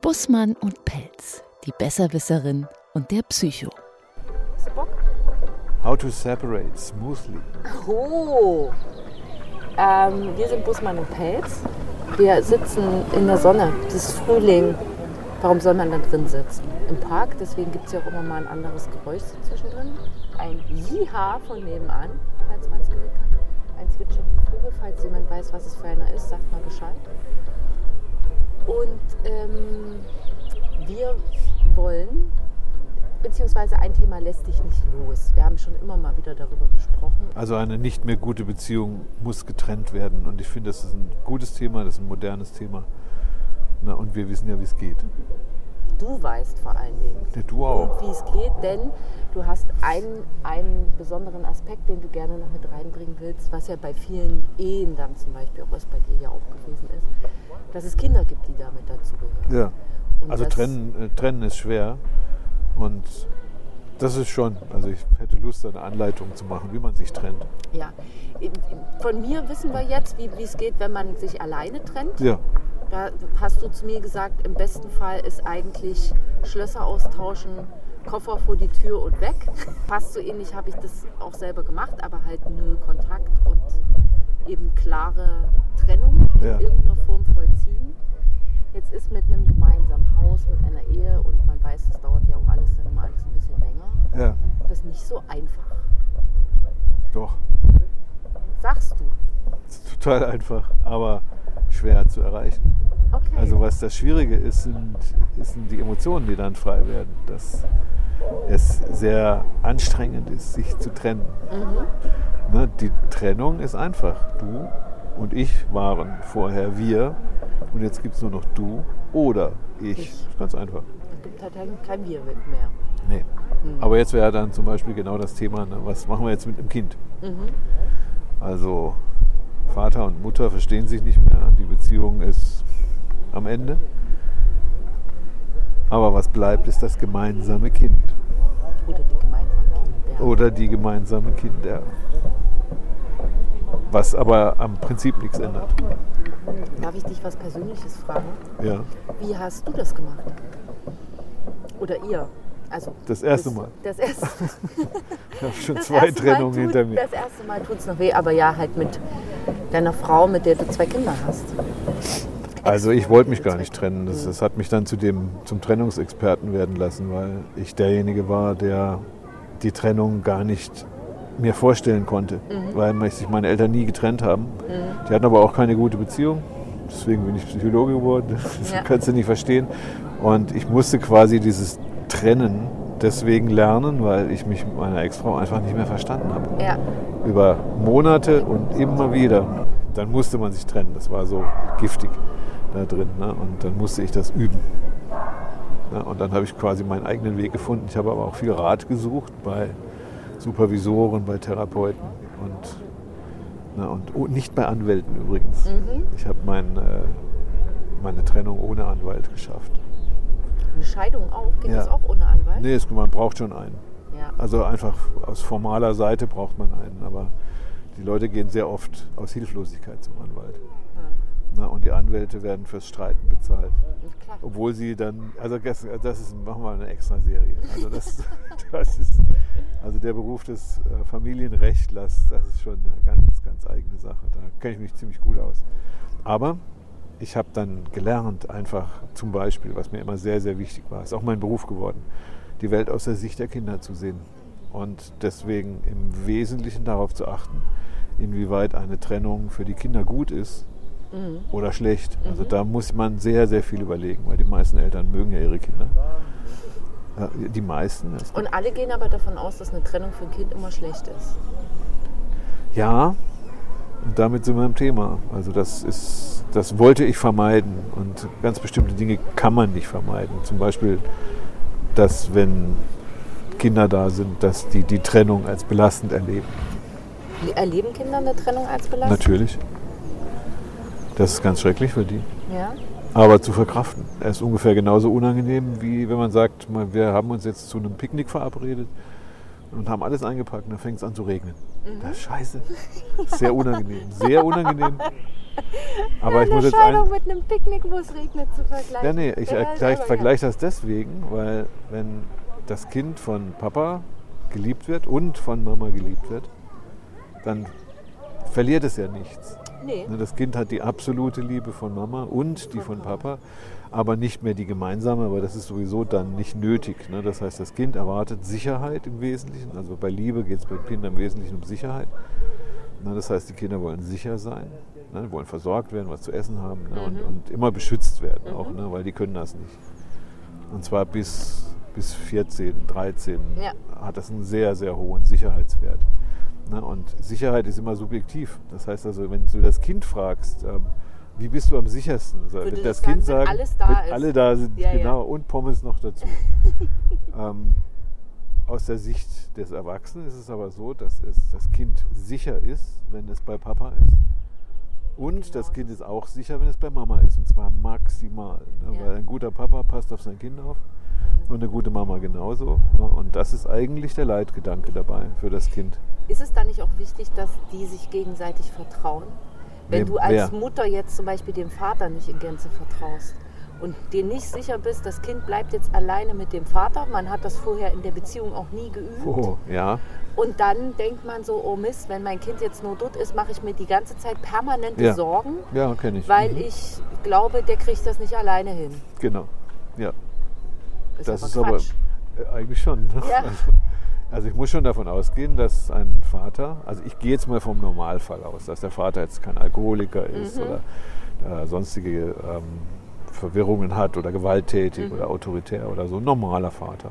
Bussmann und Pelz, die Besserwisserin und der Psycho. Hast du Bock? How to separate smoothly. Oh! Ähm, wir sind Bussmann und Pelz. Wir sitzen in der Sonne. Es ist Frühling. Warum soll man da drin sitzen? Im Park, deswegen gibt es ja auch immer mal ein anderes Geräusch zwischendrin. Ein Jiha von nebenan, falls man es gehört hat. Ein zwitschernder Vogel, falls jemand weiß, was es für einer ist, sagt mal Bescheid. Und ähm, wir wollen, beziehungsweise ein Thema lässt dich nicht los. Wir haben schon immer mal wieder darüber gesprochen. Also eine nicht mehr gute Beziehung muss getrennt werden. Und ich finde, das ist ein gutes Thema, das ist ein modernes Thema. Na, und wir wissen ja, wie es geht. Du weißt vor allen Dingen. Ja, du auch. Und wie es geht, denn du hast einen, einen besonderen Aspekt, den du gerne noch mit reinbringen willst, was ja bei vielen Ehen dann zum Beispiel, auch was bei dir ja auch gewesen ist, dass es Kinder gibt, die damit dazugehören. Ja. Und Also trennen, äh, trennen ist schwer. Und das ist schon, also ich hätte Lust, eine Anleitung zu machen, wie man sich trennt. Ja. Von mir wissen wir jetzt, wie es geht, wenn man sich alleine trennt. Ja, hast du zu mir gesagt, im besten Fall ist eigentlich Schlösser austauschen, Koffer vor die Tür und weg. Fast so ähnlich habe ich das auch selber gemacht, aber halt null Kontakt und eben klare Trennung Ja. in irgendeiner Form vollziehen. Jetzt ist mit einem gemeinsamen Haus, mit einer Ehe und man weiß, das dauert ja auch alles dann immer alles ein bisschen länger. ja, Das ist nicht so einfach. doch. Sagst du? Ist total einfach, aber schwer zu erreichen. Okay. Also was das Schwierige ist, sind, sind die Emotionen, die dann frei werden. Dass es sehr anstrengend ist, sich zu trennen. Ne, die Trennung ist einfach. Du und ich waren vorher wir und jetzt gibt es nur noch du oder ich. Ich. Ist ganz einfach. es gibt halt kein- Wir mehr. Nee. Aber jetzt wäre dann zum Beispiel genau das Thema, ne, was machen wir jetzt mit dem Kind? Also Vater und Mutter verstehen sich nicht mehr, die Beziehung ist am Ende. Aber was bleibt, ist das gemeinsame Kind Oder die gemeinsamen Kinder. oder die gemeinsame Kinder. Was aber am Prinzip nichts ändert. Darf ich dich was Persönliches fragen? Ja, Wie hast du das gemacht? Oder ihr? Also Das erste Mal. Das erste, ich habe schon zwei Trennungen tut, hinter mir. Das erste Mal tut es noch weh, aber ja, halt mit deiner Frau, mit der du zwei Kinder hast. Also ich wollte mich gar nicht trennen. Das, das hat mich dann zu dem, zum Trennungsexperten werden lassen, weil ich derjenige war, der die Trennung gar nicht mir vorstellen konnte, weil mich- sich meine Eltern nie getrennt haben. Die hatten aber auch keine gute Beziehung. Deswegen bin ich Psychologe geworden. Das Ja. kannst du nicht verstehen. Und ich musste quasi dieses Trennen deswegen lernen, weil ich mich mit meiner Ex-Frau einfach nicht mehr verstanden habe Ja, über Monate und immer wieder. Dann musste man sich trennen. Das war so giftig da drin. Ne? Und dann musste ich das üben. Ne? Und dann habe ich quasi meinen eigenen Weg gefunden. Ich habe aber auch viel Rat gesucht bei Supervisoren, bei Therapeuten und, ne? und oh, nicht bei Anwälten übrigens. Ich habe mein, äh, meine Trennung ohne Anwalt geschafft. Eine Scheidung auch. Geht Ja. das auch ohne Anwalt? Nee, es, man braucht schon einen. Ja. Also einfach aus formaler Seite braucht man einen, aber die Leute gehen sehr oft aus Hilflosigkeit zum Anwalt. Na, und die Anwälte werden fürs Streiten bezahlt. Klar. Obwohl sie dann, also das, das ist, machen wir eine extra Serie. Also das, das ist, also der Beruf des äh, Familienrechtlers, das ist schon eine ganz, ganz eigene Sache. Da kenne ich mich ziemlich gut aus. Aber ich habe dann gelernt, einfach zum Beispiel, was mir immer sehr, sehr wichtig war, ist auch mein Beruf geworden, die Welt aus der Sicht der Kinder zu sehen. Und deswegen im Wesentlichen darauf zu achten, inwieweit eine Trennung für die Kinder gut ist oder schlecht. Also da muss man sehr, sehr viel überlegen, weil die meisten Eltern mögen ja ihre Kinder. Die meisten. Und alle gehen aber davon aus, dass eine Trennung für ein Kind immer schlecht ist. Ja, und damit sind wir im Thema. Also das ist, das wollte ich vermeiden. Und ganz bestimmte Dinge kann man nicht vermeiden. Zum Beispiel, dass wenn Kinder da sind, dass die die Trennung als belastend erleben. Erleben Kinder eine Trennung als Belastung? Natürlich. Das ist ganz schrecklich für die. Ja. Aber zu verkraften. Er ist ungefähr genauso unangenehm, wie wenn man sagt, wir haben uns jetzt zu einem Picknick verabredet und haben alles eingepackt und dann fängt es an zu regnen. Das ist scheiße. Sehr unangenehm. Sehr unangenehm. Aber ich eine muss jetzt ein, mit einem Picknick, wo es regnet, zu vergleichen. Ja, nee, ich vergleiche das deswegen, weil wenn das Kind von Papa geliebt wird und von Mama geliebt wird, dann verliert es ja nichts. Nee, Ne, Das Kind hat die absolute Liebe von Mama und die von Papa, aber nicht mehr die gemeinsame, aber das ist sowieso dann nicht nötig. ne? Das heißt, das Kind erwartet Sicherheit im Wesentlichen. Also bei Liebe geht es bei Kindern im Wesentlichen um Sicherheit. Ne, Das heißt, die Kinder wollen sicher sein, ne, wollen versorgt werden, was zu essen haben ne, und, und immer beschützt werden, auch, ne, weil die können das nicht. Und zwar bis, bis 14, 13 Ja. hat das einen sehr, sehr hohen Sicherheitswert. Ne, und Sicherheit ist immer subjektiv. Das heißt also, wenn du das Kind fragst, ähm, wie bist du am sichersten? Würde wird das Kind sagen, wenn sagen, alles da wenn ist. alle da sind, Ja, ja. genau, und Pommes noch dazu. ähm, aus der Sicht des Erwachsenen ist es aber so, dass es, das Kind sicher ist, wenn es bei Papa ist. Und Genau. das Kind ist auch sicher, wenn es bei Mama ist. Und zwar maximal. Ne? Ja. Weil ein guter Papa passt auf sein Kind auf und eine gute Mama genauso. Ne? Und das ist eigentlich der Leitgedanke dabei für das Kind. Ist es dann nicht auch wichtig, dass die sich gegenseitig vertrauen? Wenn du als? Mutter jetzt zum Beispiel dem Vater nicht in Gänze vertraust und dir nicht sicher bist, das Kind bleibt jetzt alleine mit dem Vater, man hat das vorher in der Beziehung auch nie geübt. Oh, ja. Und dann denkt man so, oh Mist, wenn mein Kind jetzt nur dort ist, mache ich mir die ganze Zeit permanente Ja. Sorgen, Ja, kenne ich. weil Mhm. ich glaube, der kriegt das nicht alleine hin. Genau. Ja. Ist Das aber ist aber äh, eigentlich schon. ne? Ja. Also, ich muss schon davon ausgehen, dass ein Vater, also ich gehe jetzt mal vom Normalfall aus, dass der Vater jetzt kein Alkoholiker ist Mhm. oder äh, sonstige ähm, Verwirrungen hat oder gewalttätig Mhm. oder autoritär oder so. Ein normaler Vater.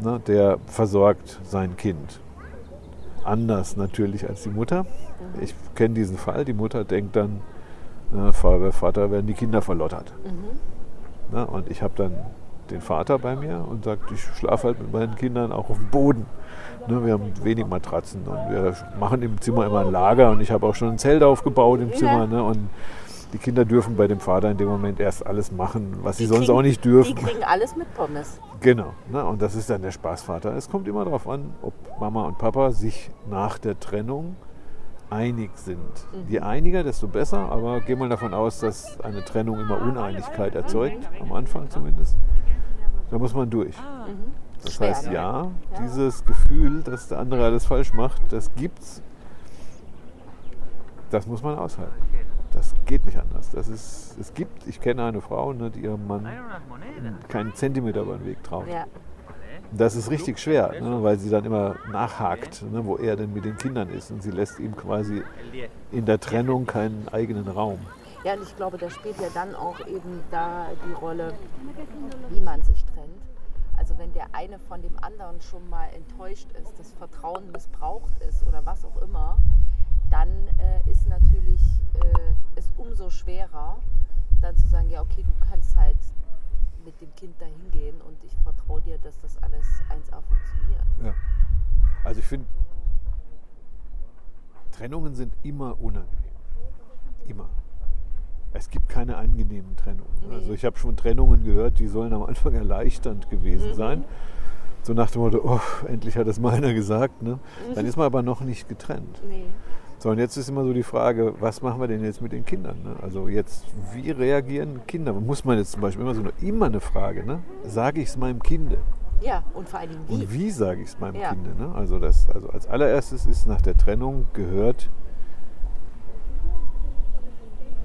Ne? Der versorgt sein Kind. Anders natürlich als die Mutter. Mhm. Ich kenne diesen Fall. Die Mutter denkt dann, äh, Vater, Vater werden die Kinder verlottert. Mhm. Ne? Und ich habe dann den Vater bei mir und sagt, ich schlafe halt mit meinen Kindern auch auf dem Boden. Ne? Wir haben wenig Matratzen und wir machen im Zimmer immer ein Lager und ich habe auch schon ein Zelt aufgebaut im Zimmer. Ne? Und die Kinder dürfen bei dem Vater in dem Moment erst alles machen, was sie Die sonst kriegen- auch nicht dürfen. Die kriegen alles mit Pommes. Genau. Ne? Und das ist dann der Spaßvater. Es kommt immer darauf an, ob Mama und Papa sich nach der Trennung einig sind. Je einiger, desto besser, aber geh mal davon aus, dass eine Trennung immer Uneinigkeit erzeugt, am Anfang zumindest. Da muss man durch. Das Schwer, heißt, ne? ja, dieses Gefühl, dass der andere alles falsch macht, das gibt's. Das muss man aushalten. Das geht nicht anders. Das ist, es gibt, ich kenne eine Frau, ne, die ihrem Mann keinen Zentimeter über den Weg traut. Ja. Das ist richtig schwer, ne, weil sie dann immer nachhakt, ne, wo er denn mit den Kindern ist. Und sie lässt ihm quasi in der Trennung keinen eigenen Raum. Ja, und ich glaube, da spielt ja dann auch eben da die Rolle, wie man sich trennt. Also wenn der eine von dem anderen schon mal enttäuscht ist, das Vertrauen missbraucht ist oder was auch immer, dann äh, ist natürlich äh, es umso schwerer, dann zu sagen, ja okay, du kannst halt mit dem Kind dahin gehen und ich vertraue dir, dass das alles 1A funktioniert. Ja. Also ich finde, Trennungen sind immer unangenehm. Immer. Es gibt keine angenehmen Trennungen. Nee. Also ich habe schon Trennungen gehört, die sollen am Anfang erleichternd gewesen Mhm. sein. So nach dem Motto, oh, endlich hat es mal einer gesagt. Ne? Dann ist man aber noch nicht getrennt. Nee. So, und jetzt ist immer so die Frage, was machen wir denn jetzt mit den Kindern? Ne? Also jetzt, wie reagieren Kinder? Muss man jetzt zum Beispiel immer so eine, immer eine Frage, ne? Sage ich es meinem Kind? Ja, und vor allen Dingen wie. Und wie sage ich es meinem Ja. Kind? Ne? Also, das, also als allererstes ist nach der Trennung gehört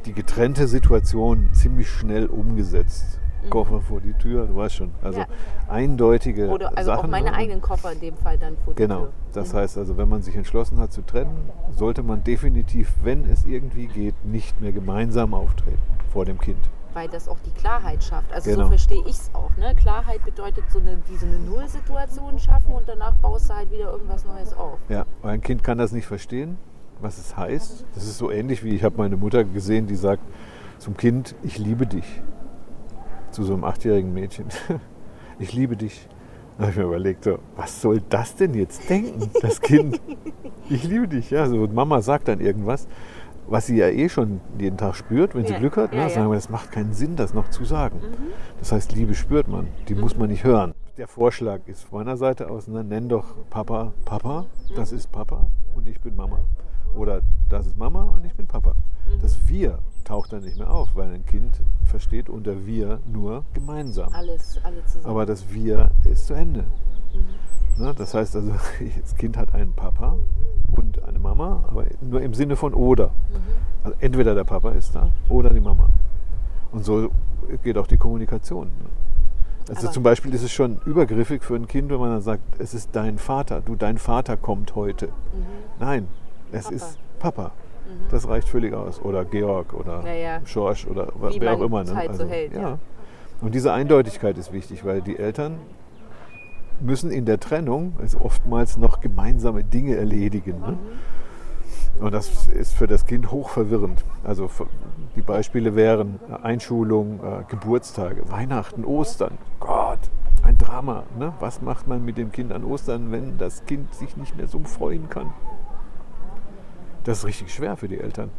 die getrennte Situation ziemlich schnell umgesetzt. Koffer vor die Tür, du weißt schon. Also Mhm. Ja. eindeutige Oder also Sachen. auch meine ne? eigenen Koffer in dem Fall dann vor die Genau. Tür. Das heißt also, wenn man sich entschlossen hat zu trennen, sollte man definitiv, wenn es irgendwie geht, nicht mehr gemeinsam auftreten vor dem Kind. weil das auch die Klarheit schafft. Also Genau. so verstehe ich es auch. Ne? Klarheit bedeutet so eine, wie so eine Nullsituation schaffen und danach baust du halt wieder irgendwas Neues auf. Ja, weil ein Kind kann das nicht verstehen, was es heißt. Das ist so ähnlich wie ich habe meine Mutter gesehen, die sagt zum Kind, ich liebe dich. Zu so einem achtjährigen Mädchen. Ich liebe dich. Da habe ich mir überlegt, so, was soll das denn jetzt denken, das Kind? Ich liebe dich. Ja, so Mama sagt dann irgendwas, was sie ja eh schon jeden Tag spürt, wenn sie Ja, Glück hat. Ne? ja, ja. Sagen wir, das macht keinen Sinn, das noch zu sagen. Das heißt, Liebe spürt man, die muss man nicht hören. der Vorschlag ist von meiner Seite aus, ne, nenn doch Papa Papa, das ist Papa und ich bin Mama. Oder das ist Mama und ich bin Papa. Das Wir taucht dann nicht mehr auf, weil ein Kind versteht unter Wir nur gemeinsam. Alles, alle zusammen. Aber das Wir ist zu Ende. Ne, das heißt also, das Kind hat einen Papa und eine Mama, aber nur im Sinne von oder. Also entweder der Papa ist da oder die Mama. Und so geht auch die Kommunikation. Also Aber- zum Beispiel ist es schon übergriffig für ein Kind, wenn man dann sagt, es ist dein Vater, du, dein Vater kommt heute. Nein, es Papa. ist Papa. Das reicht völlig aus. Oder Georg oder Ja, ja. Schorsch oder Wie wer auch immer. Ne? halt so hält, ja. Und diese Eindeutigkeit ist wichtig, weil die Eltern müssen in der Trennung also oftmals noch gemeinsame Dinge erledigen. Ne? Und das ist für das Kind hochverwirrend. Also die Beispiele wären äh, Einschulung, äh, Geburtstage, Weihnachten, Ostern. Gott, ein Drama. Ne? Was macht man mit dem Kind an Ostern, wenn das Kind sich nicht mehr so freuen kann? Das ist richtig schwer für die Eltern.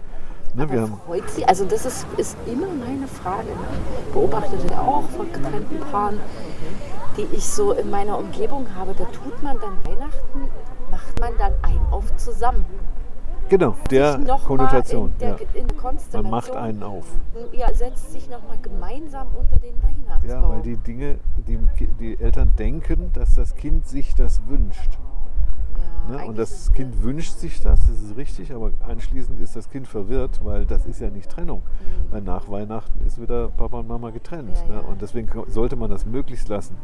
Ne? Freut sie? Also das ist, ist immer meine Frage. Ne? Beobachtet ja auch von getrennten Paaren, die ich so in meiner Umgebung habe. Da tut man dann Weihnachten, macht man dann ein auf zusammen. genau, der Konnotation. In der, ja. in Man macht einen auf. Ja, setzt sich nochmal gemeinsam unter den Weihnachtsbaum. Ja, weil die Dinge, die, die Eltern denken, dass das Kind sich das wünscht. Ne? Und das Kind wünscht sich das, das ist richtig, aber anschließend ist das Kind verwirrt, weil das ist ja nicht Trennung. Weil nach Weihnachten ist wieder Papa und Mama getrennt. Mhm. Ja, ne? ja. Und deswegen sollte man das möglichst lassen.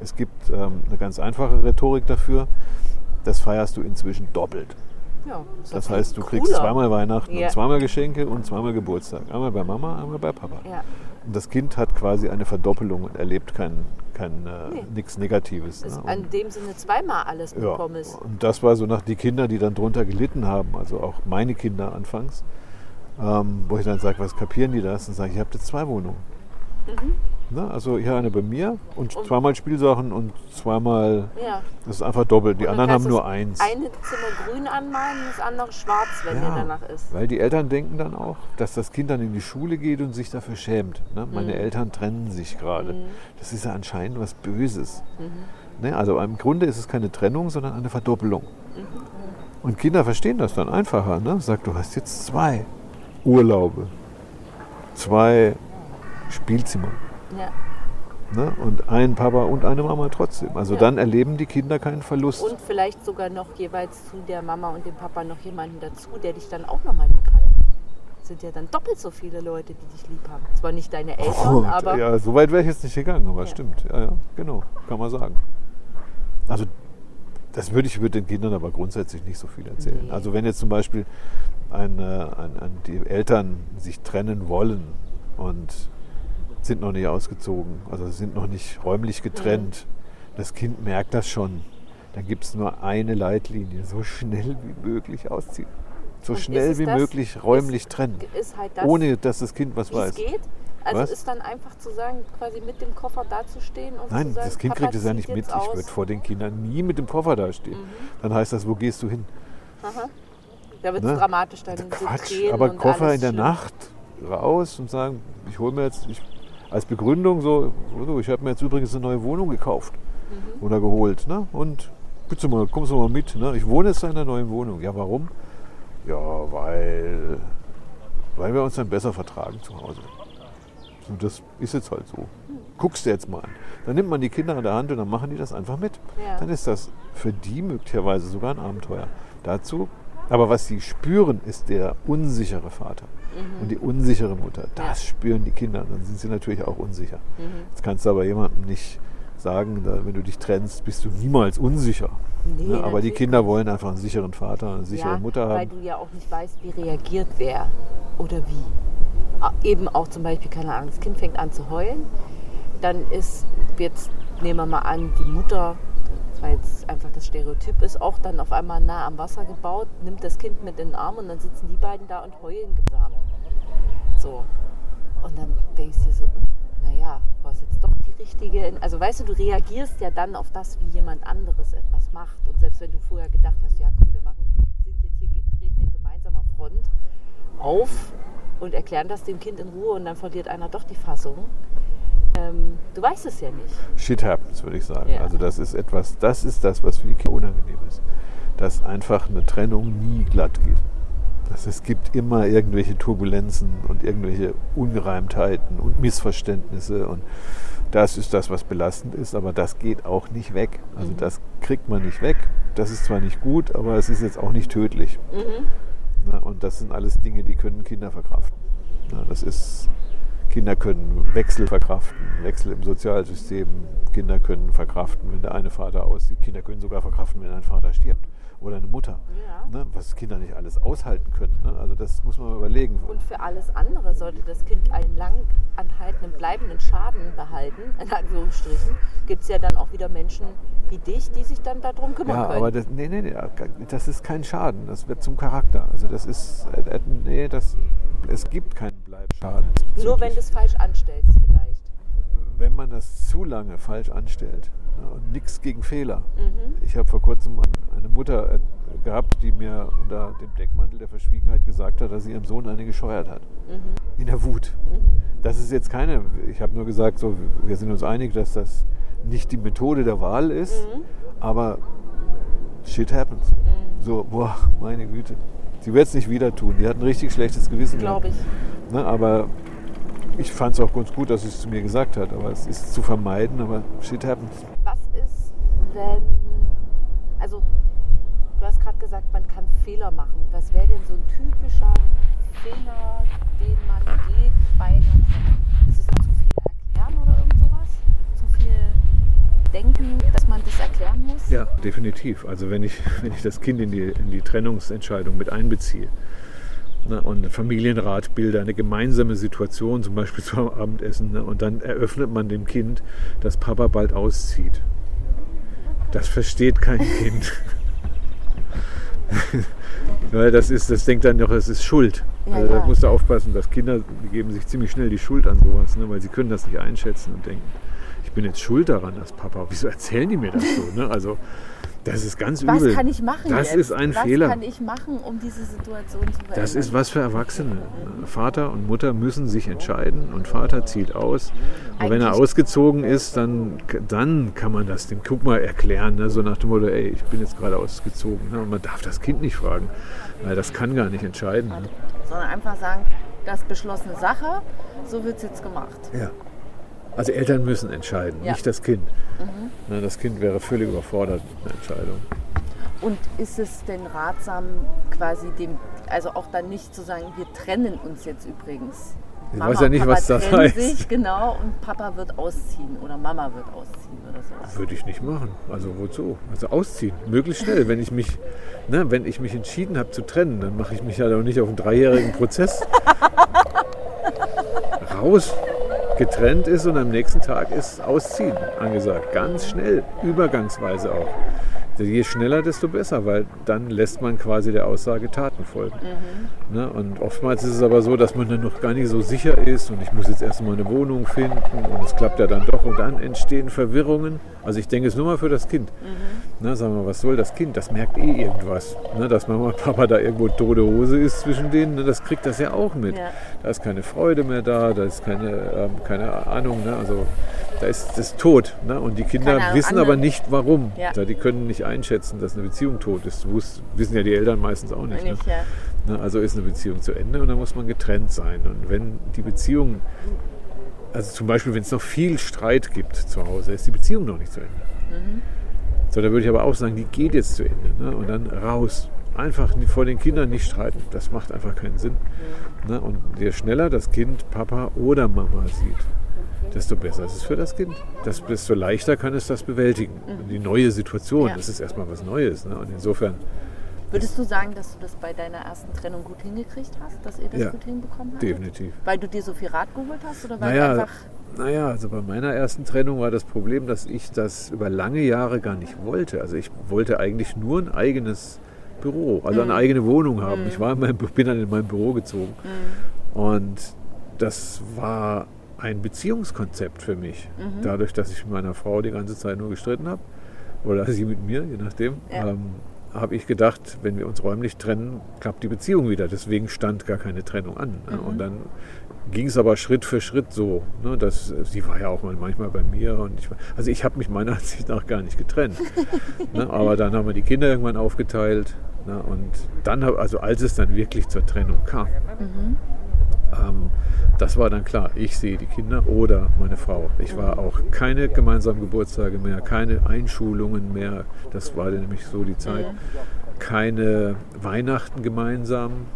Es gibt ähm, eine ganz einfache Rhetorik dafür, das feierst du inzwischen doppelt. Ja, Das doch heißt, du cooler. kriegst zweimal Weihnachten Ja. und zweimal Geschenke und zweimal Geburtstag. Einmal bei Mama, einmal bei Papa. Ja. Und das Kind hat quasi eine Verdoppelung und erlebt kein, kein äh, Nee. nichts Negatives. Ne? Und- in dem Sinne zweimal alles ja, bekommen ist. und das war so nach die Kinder, die dann drunter gelitten haben, also auch meine Kinder anfangs, ähm, wo ich dann sage, was kapieren die das? Und sage ich, habt jetzt zwei Wohnungen. Ne? Also hier eine bei mir und, Mhm. Und- zweimal Spielsachen und zweimal, Ja. das ist einfach doppelt. Die anderen haben nur eins. Eine Zimmer grün anmalen und das andere schwarz, wenn dir danach ist. Weil die Eltern denken dann auch, dass das Kind dann in die Schule geht und sich dafür schämt. Ne? Meine Mhm. Eltern trennen sich gerade. Das ist ja anscheinend was Böses. Mhm. Ne? Also im Grunde ist es keine Trennung, sondern eine Verdoppelung. Mhm. Und Kinder verstehen das dann einfacher. Ne? Sag, du hast jetzt zwei Urlaube, zwei Spielzimmer. Ja. Ne? Und ein Papa und eine Mama trotzdem. Also Ja. dann erleben die Kinder keinen Verlust. Und vielleicht sogar noch jeweils zu der Mama und dem Papa noch jemanden dazu, der dich dann auch nochmal lieb hat. Sind ja dann doppelt so viele Leute, die dich lieb haben. Zwar nicht deine Eltern, Oh, aber ja, so weit wäre ich jetzt nicht gegangen, aber Ja. stimmt. Ja, ja, genau, kann man sagen. Also das würde ich würde den Kindern aber grundsätzlich nicht so viel erzählen. Nee. Also wenn jetzt zum Beispiel ein, äh, ein, ein, die Eltern sich trennen wollen und sind noch nicht ausgezogen, also sind noch nicht räumlich getrennt, das Kind merkt das schon. Dann gibt es nur eine Leitlinie, so schnell wie möglich ausziehen. So Und schnell wie das? möglich räumlich ist, trennen, ist halt das, ohne dass das Kind was weiß. geht. Also Was? ist dann einfach zu sagen, quasi mit dem Koffer dazustehen und Nein, zu sagen, das Kind Papa kriegt es ja nicht mit. Ich. Mhm. würde vor den Kindern nie mit dem Koffer dastehen. Dann heißt das, wo gehst du hin? Aha. Da wird es Ne? dramatisch dann. Quatsch, aber Koffer in der schlimm. Nacht raus und sagen, ich hole mir jetzt, ich, als Begründung so, so, ich habe mir jetzt übrigens eine neue Wohnung gekauft Mhm. oder geholt. Ne? Und bitte mal, kommst du mal mit. Ne? Ich wohne jetzt in einer neuen Wohnung. Ja, warum? Ja, weil, weil wir uns dann besser vertragen zu Hause. Und das ist jetzt halt so. Guckst du jetzt mal an. Dann nimmt man die Kinder an der Hand und dann machen die das einfach mit. Ja. Dann ist das für die möglicherweise sogar ein Abenteuer. Dazu, aber was sie spüren, ist der unsichere Vater und die unsichere Mutter. Das Ja. spüren die Kinder. Dann sind sie natürlich auch unsicher. Jetzt kannst du aber jemandem nicht sagen, da, wenn du dich trennst, bist du niemals unsicher. Nee, Ne? Aber die Kinder wollen einfach einen sicheren Vater, eine sichere ja, Mutter Weil haben. du ja auch nicht weißt, wie reagiert wer oder wie. Eben auch zum Beispiel, keine Ahnung, das Kind fängt an zu heulen. Dann ist, jetzt nehmen wir mal an, die Mutter, weil jetzt einfach das Stereotyp ist, auch dann auf einmal nah am Wasser gebaut, nimmt das Kind mit in den Arm und dann sitzen die beiden da und heulen gemeinsam. So. Und dann denkst du dir so, naja, war es jetzt doch die richtige. Also weißt du, du reagierst ja dann auf das, wie jemand anderes etwas macht. Und selbst wenn du vorher gedacht hast, ja komm, wir machen, sind jetzt hier treten in gemeinsamer Front auf und erklären das dem Kind in Ruhe und dann verliert einer doch die Fassung. Ähm, du weißt es ja nicht. Shit happens, würde ich sagen. Ja. Also das ist etwas, das ist das, was für die Kinder unangenehm ist. Dass einfach eine Trennung nie glatt geht. Dass es gibt immer irgendwelche Turbulenzen und irgendwelche Ungereimtheiten und Missverständnisse und das ist das, was belastend ist, aber das geht auch nicht weg. Also das kriegt man nicht weg. Das ist zwar nicht gut, aber es ist jetzt auch nicht tödlich. Na, und das sind alles Dinge, die können Kinder verkraften. Na, das ist, Kinder können Wechsel verkraften, Wechsel im Sozialsystem. Kinder können verkraften, wenn der eine Vater aussieht. Kinder können sogar verkraften, wenn ein Vater stirbt oder eine Mutter. Ja. Ne, was Kinder nicht alles aushalten können. Ne? Also das muss man überlegen. Und für alles andere sollte das Kind einen lang anhaltenden, bleibenden Schaden behalten, in Anführungsstrichen, gibt es ja dann auch wieder Menschen wie dich, die sich dann darum kümmern Ja, können. aber das, nee, nee, nee, das ist kein Schaden. Das wird zum Charakter. Also das ist, äh, äh, nee, das, es gibt keinen Bleibschaden. Nur wenn du es falsch anstellst vielleicht. Wenn man das zu lange falsch anstellt ja, und nichts gegen Fehler. Mhm. Ich habe vor kurzem eine Mutter äh, gehabt, die mir unter dem Deckmantel der Verschwiegenheit gesagt hat, dass sie ihrem Sohn eine gescheuert hat. Mhm. In der Wut. Das ist jetzt keine, ich habe nur gesagt, so, wir sind uns einig, dass das nicht die Methode der Wahl ist, Mhm. aber shit happens. So, boah, meine Güte. Sie wird es nicht wieder tun. Die hat ein richtig schlechtes Gewissen gehabt. Glaube ich. Ne, aber ich fand es auch ganz gut, dass sie es zu mir gesagt hat. Aber es ist zu vermeiden, aber shit happens. Was ist, wenn, also du hast gerade gesagt, man kann Fehler machen. Was wäre denn so ein typischer Fehler, den man geht bei einer Trennung? Ist es zu viel erklären oder irgend sowas? Zu viel denken, dass man das erklären muss? Ja, definitiv. Also wenn ich, wenn ich das Kind in die, in die Trennungsentscheidung mit einbeziehe ne, und einen Familienrat bilde, eine gemeinsame Situation, zum Beispiel zum Abendessen, ne, und dann eröffnet man dem Kind, dass Papa bald auszieht. Das versteht kein Kind. Weil das ist, das denkt dann noch, es ist Schuld. Ja, also da ja. musst du aufpassen, dass Kinder geben sich ziemlich schnell die Schuld an sowas, ne, weil sie können das nicht einschätzen und denken, ich bin jetzt schuld daran, dass Papa. Wieso erzählen die mir das so? Ne? Also das ist ganz Was übel. kann ich machen Das jetzt? ist ein was Fehler. Was kann ich machen, um diese Situation zu verändern? Das ist was für Erwachsene. Vater und Mutter müssen sich entscheiden und Vater zieht aus. Und wenn er Eigentlich- ausgezogen ist, dann, dann kann man das dem Guck mal erklären, ne? so nach dem Motto, ey, ich bin jetzt gerade ausgezogen. Ne? Und man darf das Kind nicht fragen, weil das kann gar nicht entscheiden. Ne? Sondern einfach sagen, das ist beschlossene Sache, so wird es jetzt gemacht. Ja. Also Eltern müssen entscheiden, Ja. Mhm. nicht das Kind. Ne, Das Kind wäre völlig überfordert mit einer Entscheidung. Und ist es denn ratsam, quasi dem, also auch dann nicht zu sagen, wir trennen uns jetzt übrigens. Ich Mama weiß ja nicht, Papa was das heißt. Sich, genau, und Papa wird ausziehen oder Mama wird ausziehen oder sowas. Würde ich nicht machen. Also wozu? Also ausziehen. Möglichst schnell. Wenn ich mich, ne, wenn ich mich entschieden habe zu trennen, dann mache ich mich ja doch nicht auf einen dreijährigen Prozess. Raus. Getrennt ist und am nächsten Tag ist Ausziehen angesagt. Ganz schnell. Übergangsweise auch. Je schneller, desto besser, weil dann lässt man quasi der Aussage Taten folgen. Ne? Und oftmals ist es aber so, dass man dann noch gar nicht so sicher ist und ich muss jetzt erstmal eine Wohnung finden und es klappt ja dann doch und dann entstehen Verwirrungen. Also ich denke es nur mal für das Kind. Ne, sagen wir, mal, was soll das Kind? Das merkt eh irgendwas. Ne, dass Mama und Papa da irgendwo tote Hose ist zwischen denen, ne, das kriegt das ja auch mit. Ja. Da ist keine Freude mehr da, da ist keine, ähm, keine Ahnung. Ne, also da ist das tot. Ne, und die Kinder wissen andere- aber nicht warum. Ja. Die können nicht einschätzen, dass eine Beziehung tot ist. Das wissen ja die Eltern meistens auch nicht. Ne? Nicht, ja. Ne, Also ist eine Beziehung zu Ende und dann muss man getrennt sein. Und wenn die Beziehung, also zum Beispiel, wenn es noch viel Streit gibt zu Hause, ist die Beziehung noch nicht zu Ende. So, da würde ich aber auch sagen, die geht jetzt zu Ende. Ne? Und dann raus. Einfach vor den Kindern nicht streiten. Das macht einfach keinen Sinn. Ne? Und je schneller das Kind Papa oder Mama sieht, desto besser ist es für das Kind. Das, desto leichter kann es das bewältigen. Die neue Situation, Ja. das ist erstmal was Neues. Ne? Und insofern Würdest du sagen, dass du das bei deiner ersten Trennung gut hingekriegt hast, dass ihr das Ja, gut hinbekommen habt? definitiv. Weil du dir so viel Rat geholt hast oder weil Naja, einfach naja, also bei meiner ersten Trennung war das Problem, dass ich das über lange Jahre gar nicht wollte. Also ich wollte eigentlich nur ein eigenes Büro, also Mhm. eine eigene Wohnung haben. Ich war in meinem, bin dann in mein Büro gezogen. Mhm. Und das war ein Beziehungskonzept für mich. Mhm. Dadurch, dass ich mit meiner Frau die ganze Zeit nur gestritten habe, oder sie mit mir, je nachdem, Ja. ähm, habe ich gedacht, wenn wir uns räumlich trennen, klappt die Beziehung wieder. Deswegen stand gar keine Trennung an. ne? Mhm. Und dann ging es aber Schritt für Schritt so. Ne, dass, sie war ja auch mal manchmal bei mir. Und ich, also ich habe mich meiner Ansicht nach gar nicht getrennt. ne, aber dann haben wir die Kinder irgendwann aufgeteilt. Ne, und dann, also als es dann wirklich zur Trennung kam, mhm. Ähm, das war dann klar, ich sehe die Kinder oder meine Frau. Ich war auch keine gemeinsamen Geburtstage mehr, keine Einschulungen mehr. Das war nämlich so die Zeit. Keine Weihnachten gemeinsam.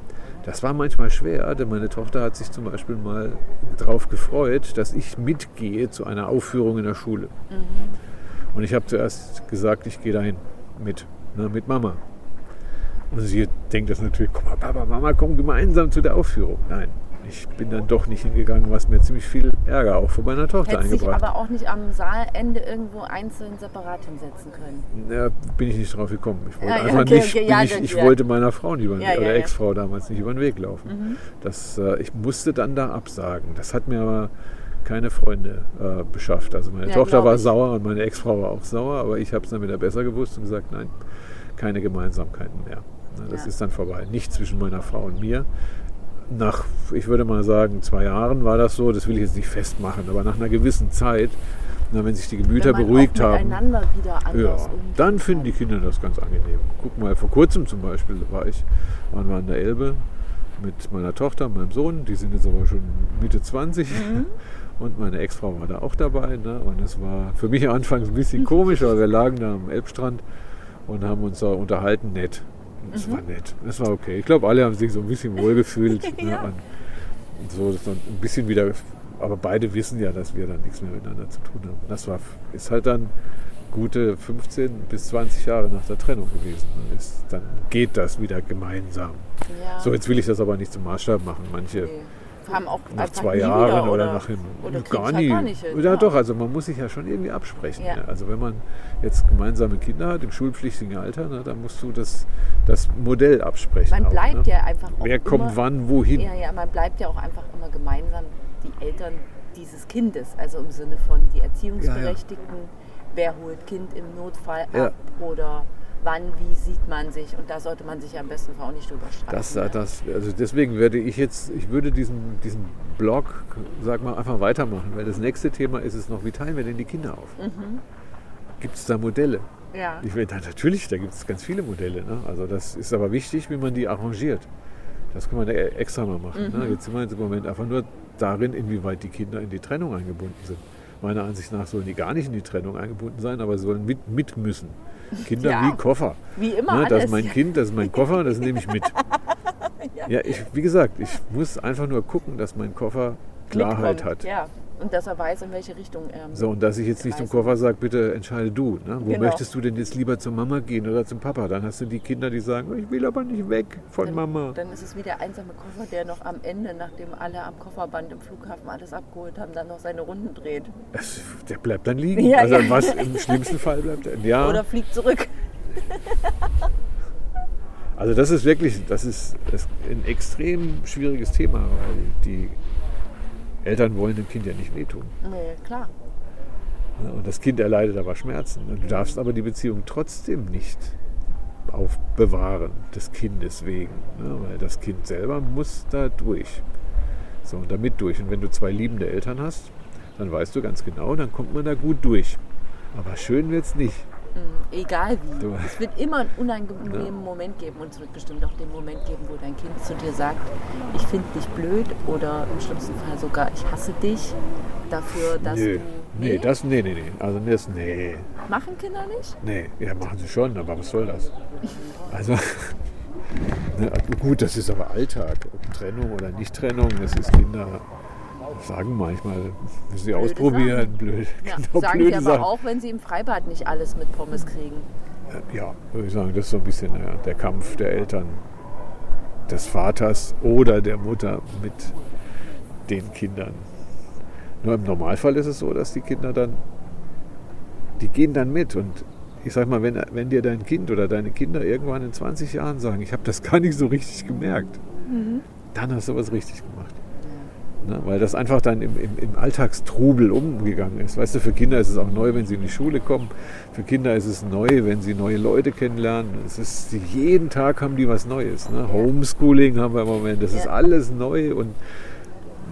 Das war manchmal schwer, denn meine Tochter hat sich zum Beispiel mal darauf gefreut, dass ich mitgehe zu einer Aufführung in der Schule. Mhm. Und ich habe zuerst gesagt, ich gehe dahin mit, ne, mit Mama. Und sie denkt das natürlich, komm mal, Papa, Mama, komm gemeinsam zu der Aufführung. Nein, ich bin dann doch nicht hingegangen, was mir ziemlich viel Ärger auch von meiner Tochter Hättest eingebracht sich aber auch nicht am Saalende irgendwo einzeln separat hinsetzen können. Ja, bin ich nicht drauf gekommen. Ich wollte, ja, einfach okay, nicht, okay, ja, ich, ich wollte meiner Frau nicht über, ja, oder Ex-Frau damals nicht über den Weg laufen. Mhm. Das, äh, ich musste dann da absagen. Das hat mir aber keine Freunde äh, beschafft. Also meine Tochter war ich. sauer und meine Ex-Frau war auch sauer, aber ich habe es dann wieder besser gewusst und gesagt, nein, keine Gemeinsamkeiten mehr. Das ist dann vorbei. Nicht zwischen meiner Frau und mir, nach, ich würde mal sagen, zwei Jahren war das so, das will ich jetzt nicht festmachen, aber nach einer gewissen Zeit, na, wenn sich die Gemüter beruhigt haben, ja, dann finden die Kinder das ganz angenehm. Guck mal, vor kurzem zum Beispiel war ich, waren wir an der Elbe mit meiner Tochter, meinem Sohn, die sind jetzt aber schon Mitte 20. Mhm. Und meine Ex-Frau war da auch dabei. Ne? Und es war für mich anfangs ein bisschen komisch, aber wir lagen da am Elbstrand und haben uns da unterhalten, nett. Es mhm. war nett. Es war okay. Ich glaube, alle haben sich so ein bisschen wohlgefühlt. Ne, ja. ne, und so ist dann ein bisschen wieder. Aber beide wissen ja, dass wir dann nichts mehr miteinander zu tun haben. Das war, ist halt dann gute 15 bis 20 Jahre nach der Trennung gewesen. Dann, ist, dann geht das wieder gemeinsam. Ja. So, jetzt will ich das aber nicht zum Maßstab machen. Manche. Nee haben auch nach zwei Jahren oder, oder, nach hin. Oder gar, halt nie. gar nicht. Hin, ja, ja, doch, also man muss sich ja schon irgendwie absprechen. Ja. Ne? Also wenn man jetzt gemeinsame Kinder hat im schulpflichtigen Alter, ne, dann musst du das, das Modell absprechen. Man bleibt auch, ne? ja einfach Wer kommt immer, wann, wohin. Ja, ja, man bleibt ja auch einfach immer gemeinsam die Eltern dieses Kindes. Also im Sinne von die Erziehungsberechtigten, wer holt Kind im Notfall ab oder wann, wie sieht man sich und da sollte man sich am besten auch nicht drüber streiten. Das, das, also deswegen werde ich jetzt, ich würde diesen, diesen Blog, sag mal, einfach weitermachen, weil das nächste Thema ist es noch, wie teilen wir denn die Kinder auf? Mhm. Gibt es da Modelle? Ja. Ich will, natürlich, da gibt es ganz viele Modelle. Ne? Also das ist aber wichtig, wie man die arrangiert. Das kann man extra mal machen. Ne? Mhm. Ne? Jetzt sind wir im Moment einfach nur darin, inwieweit die Kinder in die Trennung eingebunden sind. Meiner Ansicht nach sollen die gar nicht in die Trennung eingebunden sein, aber sollen mit, mit müssen. Kinder ja. wie Koffer. Wie immer. Ne, das ist mein Kind, das ist mein Koffer, das nehme ich mit. ja, ich, wie gesagt, ich muss einfach nur gucken, dass mein Koffer Klarheit Mitkommt. hat. Ja. Und dass er weiß, in welche Richtung er. So, und dass ich jetzt nicht zum Koffer sage, bitte entscheide du. Ne? Wo genau. möchtest du denn jetzt lieber zur Mama gehen oder zum Papa? Dann hast du die Kinder, die sagen, oh, ich will aber nicht weg von dann, Mama. Dann ist es wie der einsame Koffer, der noch am Ende, nachdem alle am Kofferband im Flughafen alles abgeholt haben, dann noch seine Runden dreht. Es, der bleibt dann liegen. Ja, also ja. was im schlimmsten Fall bleibt er. Ja. Oder fliegt zurück. Also das ist wirklich, das ist, das ist ein extrem schwieriges Thema, weil die Eltern wollen dem Kind ja nicht wehtun. Nee, klar. Und das Kind erleidet aber Schmerzen. Du darfst aber die Beziehung trotzdem nicht aufbewahren, des Kindes wegen. Ne? Weil das Kind selber muss da durch. So, und damit durch. Und wenn du zwei liebende Eltern hast, dann weißt du ganz genau, dann kommt man da gut durch. Aber schön wird es nicht. Mm, egal wie. Du. Es wird immer einen unangenehmen ja. Moment geben und es wird bestimmt auch den Moment geben, wo dein Kind zu dir sagt, ich finde dich blöd oder im schlimmsten Fall sogar, ich hasse dich dafür, dass Nö. du... Nee, nee, das, nee, nee, nee. Also das, nee. Machen Kinder nicht? Nee, ja, machen sie schon, aber was soll das? Also, ne, gut, das ist aber Alltag. Ob Trennung oder Nicht-Trennung, das ist Kinder sagen manchmal, müssen sie ausprobieren, Sachen. blöd. Ja, genau, sagen sie aber Sachen. auch, wenn sie im Freibad nicht alles mit Pommes kriegen. Ja, würde ich sagen, das ist so ein bisschen ja, der Kampf der Eltern, des Vaters oder der Mutter mit den Kindern. Nur im Normalfall ist es so, dass die Kinder dann, die gehen dann mit und ich sag mal, wenn, wenn dir dein Kind oder deine Kinder irgendwann in 20 Jahren sagen, ich habe das gar nicht so richtig gemerkt, mhm. dann hast du was richtig gemacht. Ne? Weil das einfach dann im, im, im, Alltagstrubel umgegangen ist. Weißt du, für Kinder ist es auch neu, wenn sie in die Schule kommen. Für Kinder ist es neu, wenn sie neue Leute kennenlernen. Es ist, jeden Tag haben die was Neues. Ne? Homeschooling haben wir im Moment. Das ist alles neu und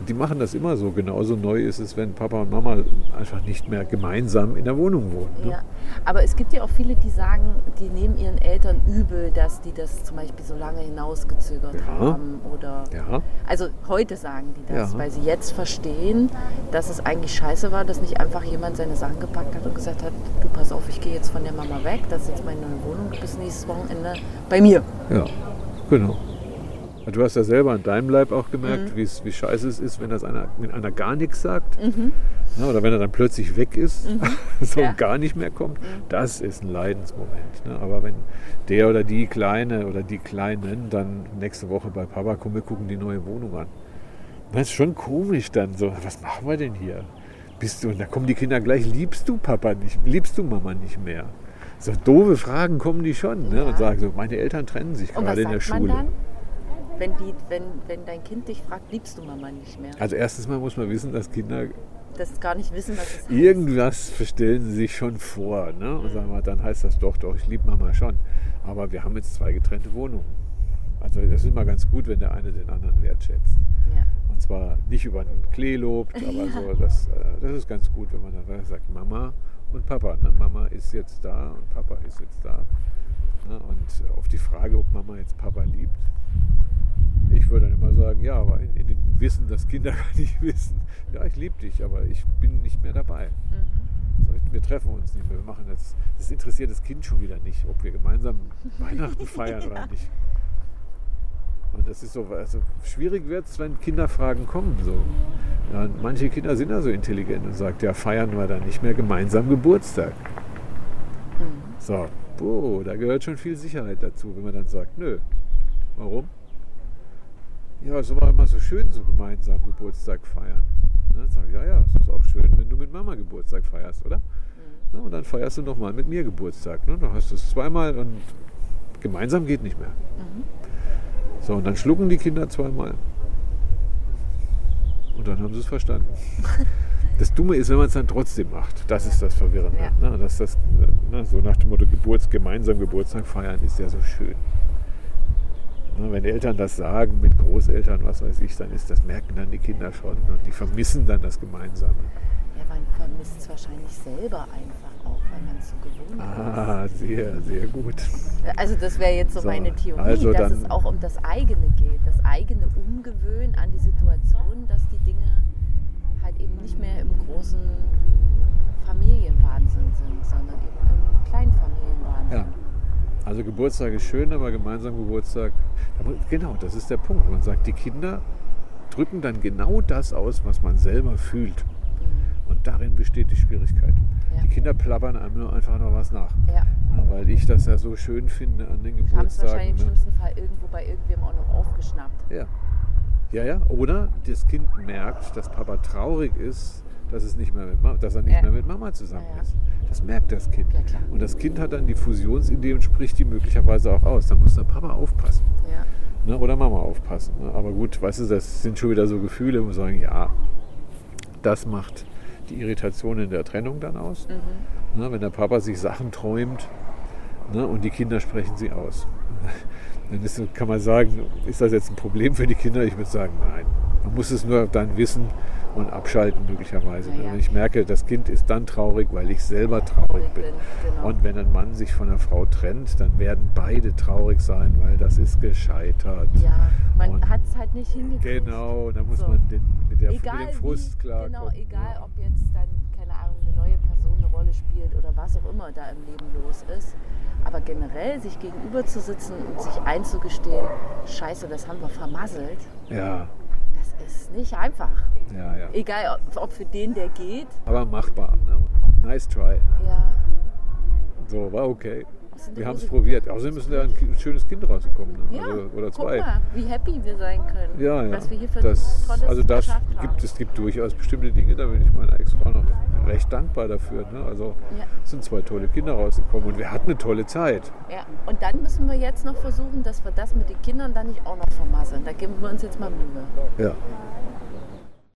die machen das immer so. Genauso neu ist es, wenn Papa und Mama einfach nicht mehr gemeinsam in der Wohnung wohnen. Ne? Ja, aber es gibt ja auch viele, die sagen, die nehmen ihren Eltern übel, dass die das zum Beispiel so lange hinausgezögert Ja. haben. Oder Ja. also heute sagen die das, Ja. weil sie jetzt verstehen, dass es eigentlich scheiße war, dass nicht einfach jemand seine Sachen gepackt hat und gesagt hat, du pass auf, ich gehe jetzt von der Mama weg, das ist jetzt meine neue Wohnung, du bist nächstes Wochenende bei mir. Ja, genau. Du hast ja selber an deinem Leib auch gemerkt, Mhm. wie scheiße es ist, wenn das einer, wenn einer gar nichts sagt. Mhm. Ja, oder wenn er dann plötzlich weg ist so Ja. und gar nicht mehr kommt. Das ist ein Leidensmoment. Ne? Aber wenn der oder die Kleine oder die Kleinen dann nächste Woche bei Papa kommen, wir gucken die neue Wohnung an. Das ist schon komisch dann so, was machen wir denn hier? Bist du, und da kommen die Kinder gleich, liebst du Papa nicht, liebst du Mama nicht mehr? So doofe Fragen kommen die schon ne? Ja. und sagen so, meine Eltern trennen sich gerade in der Schule. Wenn, die, wenn, wenn dein Kind dich fragt, liebst du Mama nicht mehr? Also erstens mal muss man wissen, dass Kinder Das gar nicht wissen, was es heißt. irgendwas verstellen sie sich schon vor. Ne? Und sagen wir, dann heißt das doch, doch, ich liebe Mama schon. Aber wir haben jetzt zwei getrennte Wohnungen. Also das ist immer ganz gut, wenn der eine den anderen wertschätzt. Ja. Und zwar nicht über einen Klee lobt, aber Ja. so, das, äh, das ist ganz gut, wenn man dann sagt, Mama und Papa. Ne? Mama ist jetzt da und Papa ist jetzt da. Ne? Und auf die Frage, ob Mama jetzt Papa liebt, ich würde dann immer sagen, ja, aber in, in dem Wissen, dass Kinder gar nicht wissen, ja, ich liebe dich, aber ich bin nicht mehr dabei. Mhm. So, wir treffen uns nicht mehr. Wir machen jetzt, das interessiert das Kind schon wieder nicht, ob wir gemeinsam Weihnachten feiern oder nicht. Und das ist so, also schwierig wird es, wenn Kinderfragen kommen. So. Ja, manche Kinder sind ja so intelligent und sagen, ja, feiern wir dann nicht mehr gemeinsam Geburtstag. Mhm. So, boah, da gehört schon viel Sicherheit dazu, wenn man dann sagt, nö. Warum? Ja, es war immer so schön, so gemeinsam Geburtstag feiern. Ne, Dann sage ich, ja, ja, es ist auch schön, wenn du mit Mama Geburtstag feierst, oder? Na, und dann feierst du nochmal mit mir Geburtstag. Ne? Dann hast du es zweimal und gemeinsam geht nicht mehr. So, und dann schlucken die Kinder zweimal. Und dann haben sie es verstanden. Das Dumme ist, wenn man es dann trotzdem macht. Das ist das Verwirrende. Ja. Ne? Dass das, ne? So nach dem Motto, Geburts, gemeinsam Geburtstag feiern ist ja so schön. Ne? Wenn Eltern das sagen, mit Großeltern, was weiß ich, dann ist das, merken dann die Kinder schon. Und die vermissen dann das Gemeinsame. Ja, man vermisst es wahrscheinlich selber einfach auch, weil man es so gewohnt ist. Ah, sehr, sehr gut. Also das wäre jetzt so, So, meine Theorie, also dass es auch um das eigene geht, das eigene Umgewöhnen an die Situation, dass die Dinge halt eben nicht mehr im großen Familienwahnsinn sind, sondern eben im kleinen Familienwahnsinn. Ja. Also Geburtstag ist schön, aber gemeinsam Geburtstag, genau, das ist der Punkt. Man sagt, die Kinder drücken dann genau das aus, was man selber fühlt. Und darin besteht die Schwierigkeit. Ja. Die Kinder plappern einem nur einfach noch was nach. Ja. Weil ich das ja so schön finde an den Haben es wahrscheinlich Geburtstagen. im Ne? schlimmsten Fall irgendwo bei irgendwem auch noch aufgeschnappt. Ja. ja, ja. Oder das Kind merkt, dass Papa traurig ist, dass, es nicht mehr mit Mama, dass er nicht Ja. mehr mit Mama zusammen Ja, ist. Das merkt das Kind. Und das Kind hat dann die Fusionsidee und spricht die möglicherweise auch aus. Da muss der Papa aufpassen. Ne? Oder Mama aufpassen. Ne? Aber gut, weißt du, das sind schon wieder so Gefühle, wo wir sagen, ja, das macht die Irritation in der Trennung dann aus. Mhm. Ne? Wenn der Papa sich Sachen träumt ne? und die Kinder sprechen sie aus. Dann ist, kann man sagen, ist das jetzt ein Problem für die Kinder? Ich würde sagen, nein. Man muss es nur dann wissen und abschalten möglicherweise. Ja, ja. Ich merke, das Kind ist dann traurig, weil ich selber traurig bin. Genau. Und wenn ein Mann sich von einer Frau trennt, dann werden beide traurig sein, weil das ist gescheitert. ja, man hat es halt nicht hingekriegt. Genau, da muss So. man den, mit, der, egal mit dem Frust klarkommen. Genau, egal ob jetzt dann, keine Ahnung, eine neue Person eine Rolle spielt oder was auch immer da im Leben los ist. Aber generell sich gegenüber zu sitzen und sich einzugestehen, scheiße, das haben wir vermasselt, Ja, das ist nicht einfach. Ja, ja. Egal, ob, ob für den, der geht, Aber machbar. Ne? Nice try. ja. So, war okay. Wir haben es probiert. Außerdem ist da ein schönes Kind rausgekommen. Ne? Ja, Also, oder guck zwei. mal, wie happy wir sein können, Ja, ja. was wir hier für das, tolles also das haben. gibt, es gibt durchaus bestimmte Dinge, da bin ich meiner Ex-Frau noch recht dankbar dafür. Ne? Also Ja. es sind zwei tolle Kinder rausgekommen und wir hatten eine tolle Zeit. Ja, und dann müssen wir jetzt noch versuchen, dass wir das mit den Kindern dann nicht auch noch vermasseln. Da geben wir uns jetzt mal Mühe. Ja.